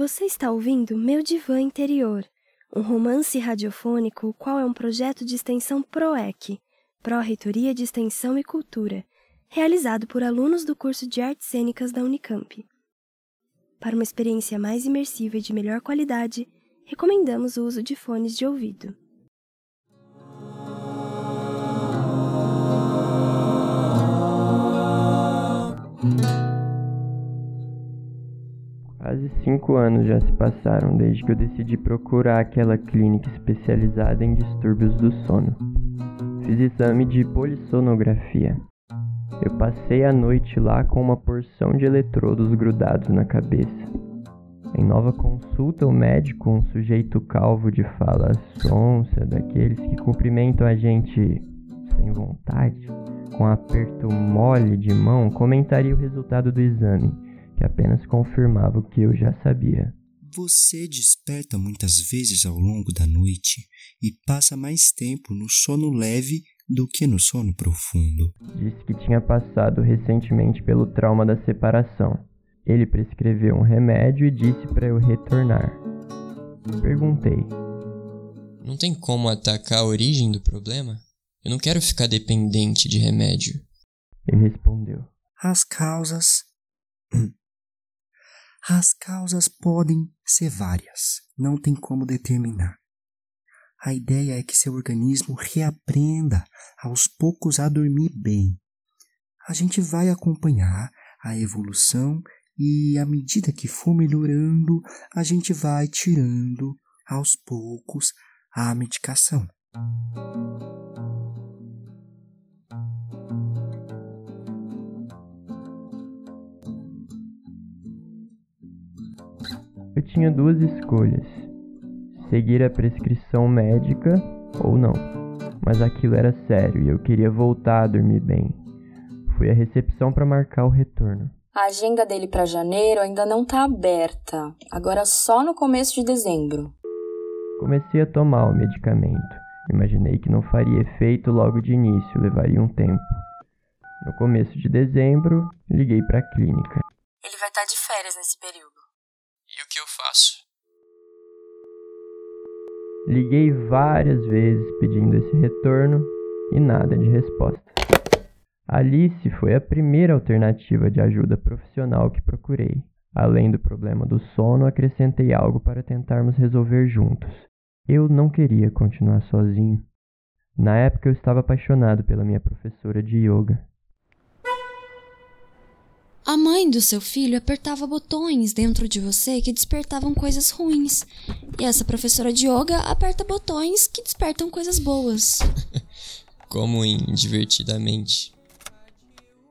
Você está ouvindo Meu Divã Interior, um romance radiofônico, o qual é um projeto de extensão PROEC, Pró-Reitoria de Extensão e Cultura, realizado por alunos do curso de Artes Cênicas da Unicamp. Para uma experiência mais imersiva e de melhor qualidade, recomendamos o uso de fones de ouvido. Cinco anos já se passaram desde que eu decidi procurar aquela clínica especializada em distúrbios do sono. Fiz exame de polissonografia. Eu passei a noite lá com uma porção de eletrodos grudados na cabeça. Em nova consulta, o médico, um sujeito calvo de fala sonsa, daqueles que cumprimentam a gente sem vontade, com aperto mole de mão, comentaria o resultado do exame, que apenas confirmava o que eu já sabia. Você desperta muitas vezes ao longo da noite e passa mais tempo no sono leve do que no sono profundo. Disse que tinha passado recentemente pelo trauma da separação. Ele prescreveu um remédio e disse para eu retornar. Perguntei: Não tem como atacar a origem do problema? Eu não quero ficar dependente de remédio. Ele respondeu: As causas. As causas podem ser várias, não tem como determinar. A ideia é que seu organismo reaprenda aos poucos a dormir bem. A gente vai acompanhar a evolução e, à medida que for melhorando, a gente vai tirando aos poucos a medicação. Eu tinha duas escolhas: seguir a prescrição médica ou não. Mas aquilo era sério e eu queria voltar a dormir bem. Fui à recepção para marcar o retorno. A agenda dele para janeiro ainda não está aberta, agora só no começo de dezembro. Comecei a tomar o medicamento. Imaginei que não faria efeito logo de início, levaria um tempo. No começo de dezembro, liguei para a clínica. Ele vai estar tá de férias nesse período. Eu faço? Liguei várias vezes pedindo esse retorno e nada de resposta. Alice foi a primeira alternativa de ajuda profissional que procurei. Além do problema do sono, acrescentei algo para tentarmos resolver juntos. Eu não queria continuar sozinho. Na época eu estava apaixonado pela minha professora de yoga. A mãe do seu filho apertava botões dentro de você que despertavam coisas ruins. E essa professora de yoga aperta botões que despertam coisas boas. Como em Divertidamente.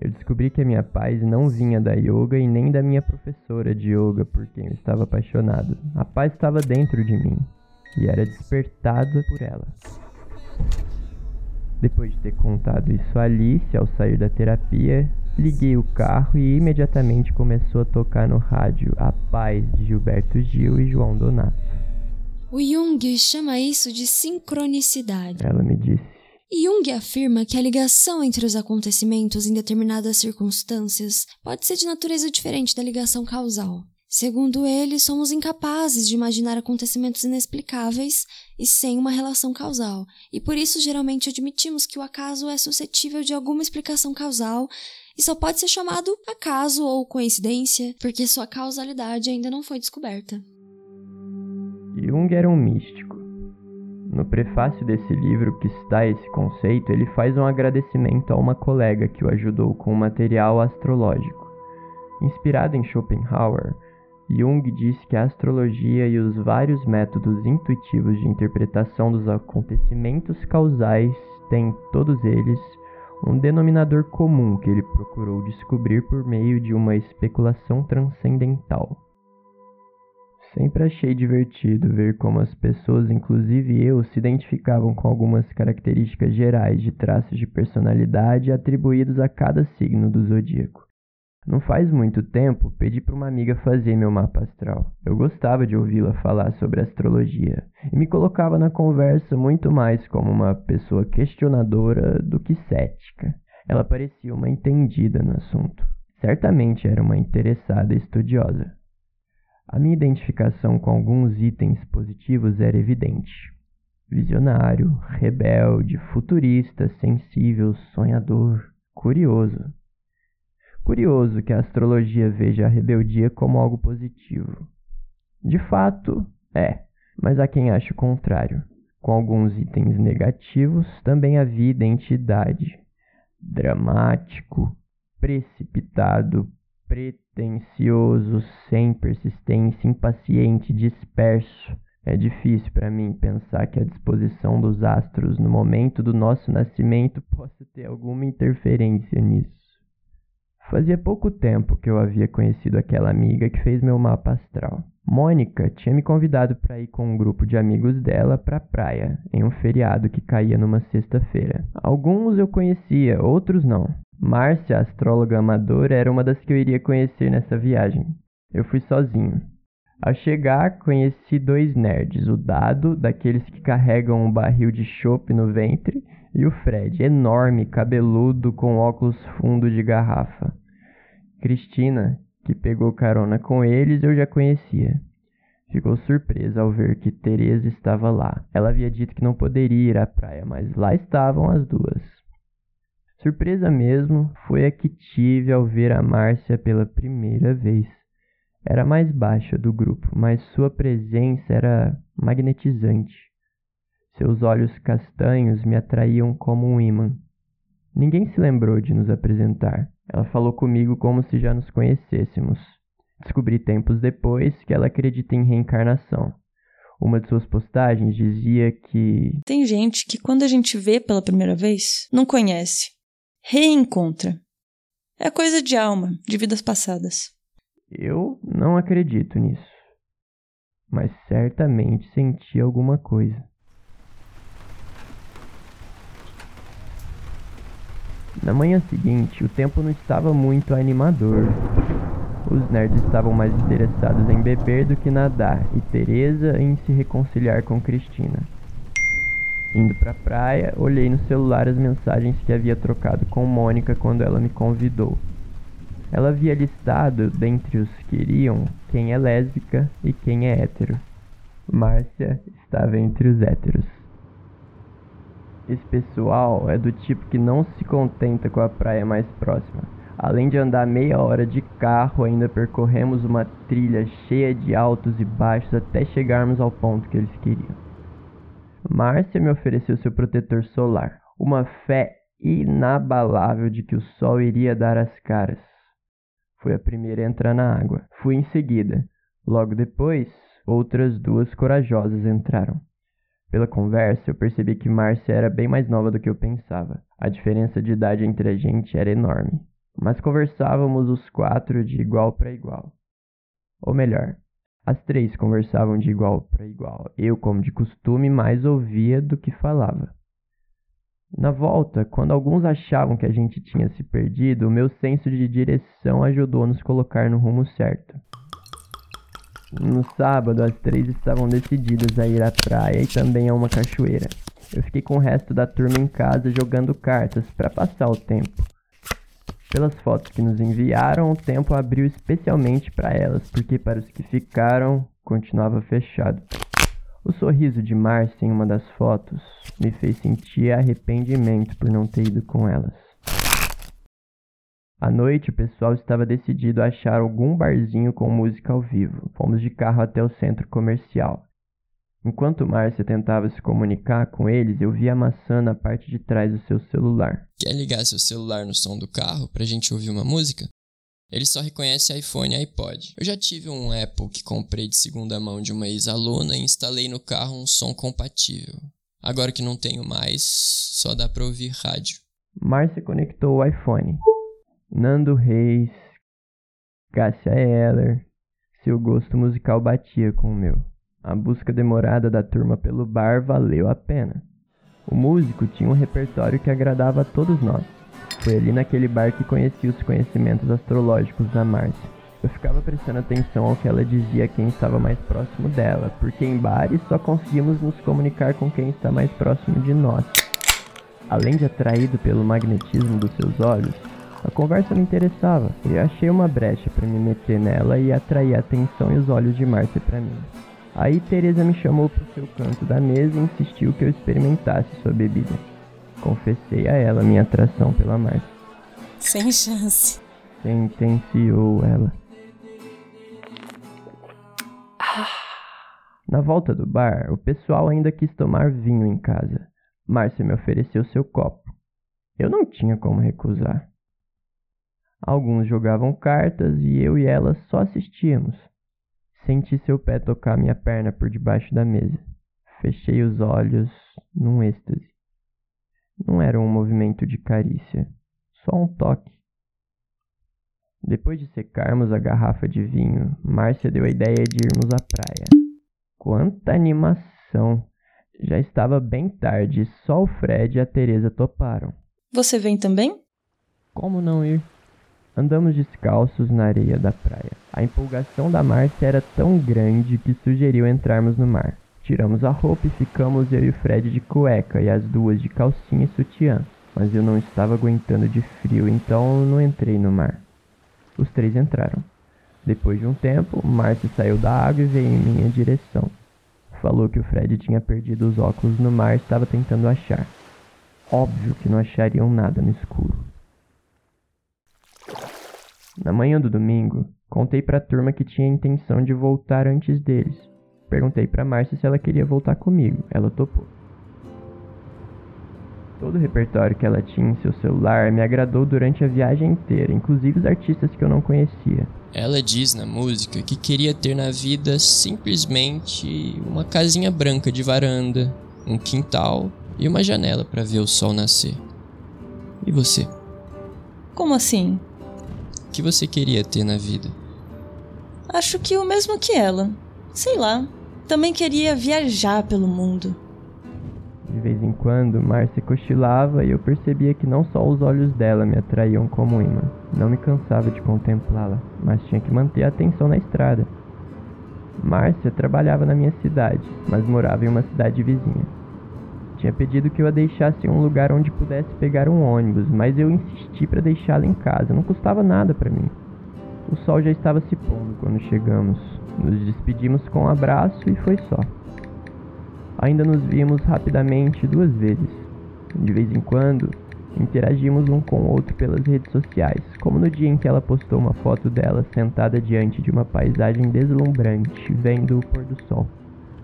Eu descobri que a minha paz não vinha da yoga e nem da minha professora de yoga por quem eu estava apaixonado. A paz estava dentro de mim e era despertada por ela. Depois de ter contado isso a Alice ao sair da terapia, liguei o carro e imediatamente começou a tocar no rádio A Paz de Gilberto Gil e João Donato. O Jung chama isso de sincronicidade. Ela me disse. Jung afirma que a ligação entre os acontecimentos em determinadas circunstâncias pode ser de natureza diferente da ligação causal. Segundo ele, somos incapazes de imaginar acontecimentos inexplicáveis e sem uma relação causal, e por isso geralmente admitimos que o acaso é suscetível de alguma explicação causal e só pode ser chamado acaso ou coincidência, porque sua causalidade ainda não foi descoberta. Jung era um místico. No prefácio desse livro que está esse conceito, ele faz um agradecimento a uma colega que o ajudou com o material astrológico. Inspirado em Schopenhauer, Jung disse que a astrologia e os vários métodos intuitivos de interpretação dos acontecimentos causais têm, todos eles, um denominador comum que ele procurou descobrir por meio de uma especulação transcendental. Sempre achei divertido ver como as pessoas, inclusive eu, se identificavam com algumas características gerais de traços de personalidade atribuídos a cada signo do zodíaco. Não faz muito tempo, pedi para uma amiga fazer meu mapa astral. Eu gostava de ouvi-la falar sobre astrologia e me colocava na conversa muito mais como uma pessoa questionadora do que cética. Ela parecia uma entendida no assunto. Certamente era uma interessada estudiosa. A minha identificação com alguns itens positivos era evidente. Visionário, rebelde, futurista, sensível, sonhador, curioso. Curioso que a astrologia veja a rebeldia como algo positivo. De fato, é, mas há quem ache o contrário. Com alguns itens negativos, também havia identidade. Dramático, precipitado, pretensioso, sem persistência, impaciente, disperso. É difícil para mim pensar que a disposição dos astros no momento do nosso nascimento possa ter alguma interferência nisso. Fazia pouco tempo que eu havia conhecido aquela amiga que fez meu mapa astral. Mônica tinha me convidado para ir com um grupo de amigos dela para a praia, em um feriado que caía numa sexta-feira. Alguns eu conhecia, outros não. Márcia, astróloga amadora, era uma das que eu iria conhecer nessa viagem. Eu fui sozinho. Ao chegar, conheci dois nerds, o Dado, daqueles que carregam um barril de chope no ventre, e o Fred, enorme, cabeludo, com óculos fundo de garrafa. Cristina, que pegou carona com eles, eu já conhecia. Ficou surpresa ao ver que Teresa estava lá. Ela havia dito que não poderia ir à praia, mas lá estavam as duas. Surpresa mesmo foi a que tive ao ver a Márcia pela primeira vez. Era mais baixa do grupo, mas sua presença era magnetizante. Seus olhos castanhos me atraíam como um imã. Ninguém se lembrou de nos apresentar. Ela falou comigo como se já nos conhecêssemos. Descobri tempos depois que ela acredita em reencarnação. Uma de suas postagens dizia que. Tem gente que, quando a gente vê pela primeira vez, não conhece reencontra. É coisa de alma, de vidas passadas. Eu não acredito nisso. Mas certamente senti alguma coisa. Na manhã seguinte, o tempo não estava muito animador. Os nerds estavam mais interessados em beber do que nadar, e Teresa em se reconciliar com Cristina. Indo para a praia, olhei no celular as mensagens que havia trocado com Mônica quando ela me convidou. Ela havia listado, dentre os que iriam, quem é lésbica e quem é hétero. Márcia estava entre os héteros. Esse pessoal é do tipo que não se contenta com a praia mais próxima. Além de andar meia hora de carro, ainda percorremos uma trilha cheia de altos e baixos até chegarmos ao ponto que eles queriam. Márcia me ofereceu seu protetor solar, uma fé inabalável de que o sol iria dar as caras. Fui a primeira a entrar na água. Fui em seguida. Logo depois, outras duas corajosas entraram. Pela conversa, eu percebi que Márcia era bem mais nova do que eu pensava. A diferença de idade entre a gente era enorme. Mas conversávamos os quatro de igual para igual. Ou melhor, as três conversavam de igual para igual. Eu, como de costume, mais ouvia do que falava. Na volta, quando alguns achavam que a gente tinha se perdido, o meu senso de direção ajudou a nos colocar no rumo certo. No sábado, as três estavam decididas a ir à praia e também a uma cachoeira. Eu fiquei com o resto da turma em casa jogando cartas para passar o tempo. Pelas fotos que nos enviaram, o tempo abriu especialmente para elas, porque para os que ficaram, continuava fechado. O sorriso de Márcia em uma das fotos me fez sentir arrependimento por não ter ido com elas. À noite, o pessoal estava decidido a achar algum barzinho com música ao vivo. Fomos de carro até o centro comercial. Enquanto Márcia tentava se comunicar com eles, eu vi a maçã na parte de trás do seu celular. Quer ligar seu celular no som do carro pra gente ouvir uma música? Ele só reconhece iPhone e iPod. Eu já tive um Apple que comprei de segunda mão de uma ex-aluna e instalei no carro um som compatível. Agora que não tenho mais, só dá pra ouvir rádio. Márcia conectou o iPhone. Nando Reis, Cássia Eller, seu gosto musical batia com o meu. A busca demorada da turma pelo bar valeu a pena. O músico tinha um repertório que agradava a todos nós. Foi ali naquele bar que conheci os conhecimentos astrológicos da Márcia. Eu ficava prestando atenção ao que ela dizia a quem estava mais próximo dela, porque em bares só conseguimos nos comunicar com quem está mais próximo de nós. Além de atraído pelo magnetismo dos seus olhos, A conversa me interessava, e eu achei uma brecha para me meter nela e atrair a atenção e os olhos de Márcia para mim. Aí Teresa me chamou para o seu canto da mesa e insistiu que eu experimentasse sua bebida. Confessei a ela minha atração pela Márcia. Sem chance. Sentenciou ela. Na volta do bar, o pessoal ainda quis tomar vinho em casa. Márcia me ofereceu seu copo. Eu não tinha como recusar. Alguns jogavam cartas e eu e ela só assistíamos. Senti seu pé tocar minha perna por debaixo da mesa. Fechei os olhos num êxtase. Não era um movimento de carícia, só um toque. Depois de secarmos a garrafa de vinho, Márcia deu a ideia de irmos à praia. Quanta animação! Já estava bem tarde, só o Fred e a Teresa toparam. Você vem também? Como não ir? Andamos descalços na areia da praia. A empolgação da Márcia era tão grande que sugeriu entrarmos no mar. Tiramos a roupa e ficamos eu e o Fred de cueca e as duas de calcinha e sutiã. Mas eu não estava aguentando de frio, então não entrei no mar. Os três entraram. Depois de um tempo, Márcia saiu da água e veio em minha direção. Falou que o Fred tinha perdido os óculos no mar e estava tentando achar. Óbvio que não achariam nada no escuro. Na manhã do domingo, contei para a turma que tinha intenção de voltar antes deles. Perguntei para Márcia se ela queria voltar comigo. Ela topou. Todo o repertório que ela tinha em seu celular me agradou durante a viagem inteira, inclusive os artistas que eu não conhecia. Ela diz na música que queria ter na vida simplesmente uma casinha branca de varanda, um quintal e uma janela para ver o sol nascer. E você? Como assim? O que você queria ter na vida? Acho que o mesmo que ela. Sei lá. Também queria viajar pelo mundo. De vez em quando, Márcia cochilava e eu percebia que não só os olhos dela me atraíam como imã. Não me cansava de contemplá-la, mas tinha que manter a atenção na estrada. Márcia trabalhava na minha cidade, mas morava em uma cidade vizinha. Tinha pedido que eu a deixasse em um lugar onde pudesse pegar um ônibus, mas eu insisti para deixá-la em casa, não custava nada para mim. O sol já estava se pondo quando chegamos. Nos despedimos com um abraço e foi só. Ainda nos víamos rapidamente duas vezes. De vez em quando, interagimos um com o outro pelas redes sociais, como no dia em que ela postou uma foto dela sentada diante de uma paisagem deslumbrante, vendo o pôr do sol.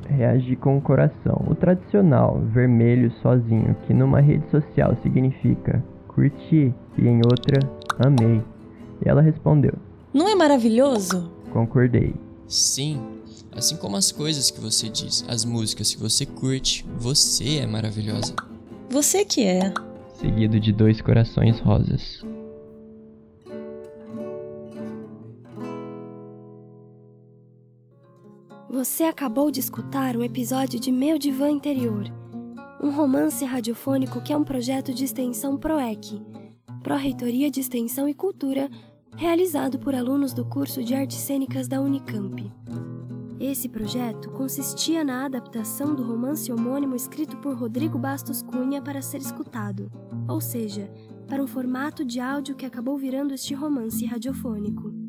Reagi com o coração, o tradicional vermelho sozinho, que numa rede social significa curti e em outra amei. E ela respondeu: Não é maravilhoso? Concordei. Sim, assim como as coisas que você diz, as músicas que você curte, você é maravilhosa. Você que é. Seguido de dois corações rosas. Você acabou de escutar um episódio de Meu Divã Interior, um romance radiofônico que é um projeto de extensão PROEC, Pró-Reitoria de Extensão e Cultura, realizado por alunos do curso de Artes Cênicas da Unicamp. Esse projeto consistia na adaptação do romance homônimo escrito por Rodrigo Bastos Cunha para ser escutado, ou seja, para um formato de áudio que acabou virando este romance radiofônico.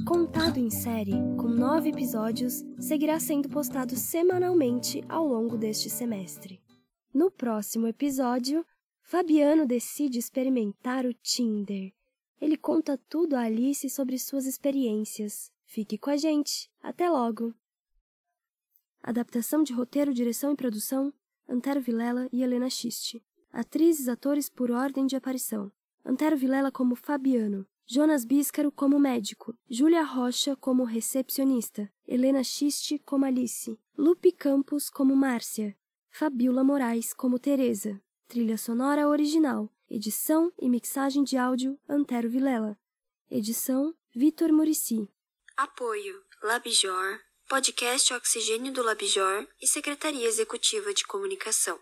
Contado em série, com nove episódios, seguirá sendo postado semanalmente ao longo deste semestre. No próximo episódio, Fabiano decide experimentar o Tinder. Ele conta tudo a Alice sobre suas experiências. Fique com a gente. Até logo! Adaptação de roteiro, direção e produção: Antero Vilela e Helena Schiste. Atrizes, atores por ordem de aparição: Antero Vilela como Fabiano, Jonas Bíscaro como médico, Júlia Rocha como recepcionista, Helena Schiste como Alice, Lupe Campos como Márcia, Fabiola Moraes como Teresa. Trilha sonora original, edição e mixagem de áudio Antero Vilela. Edição Vitor Murici. Apoio Labjor, podcast Oxigênio do Labjor e Secretaria Executiva de Comunicação.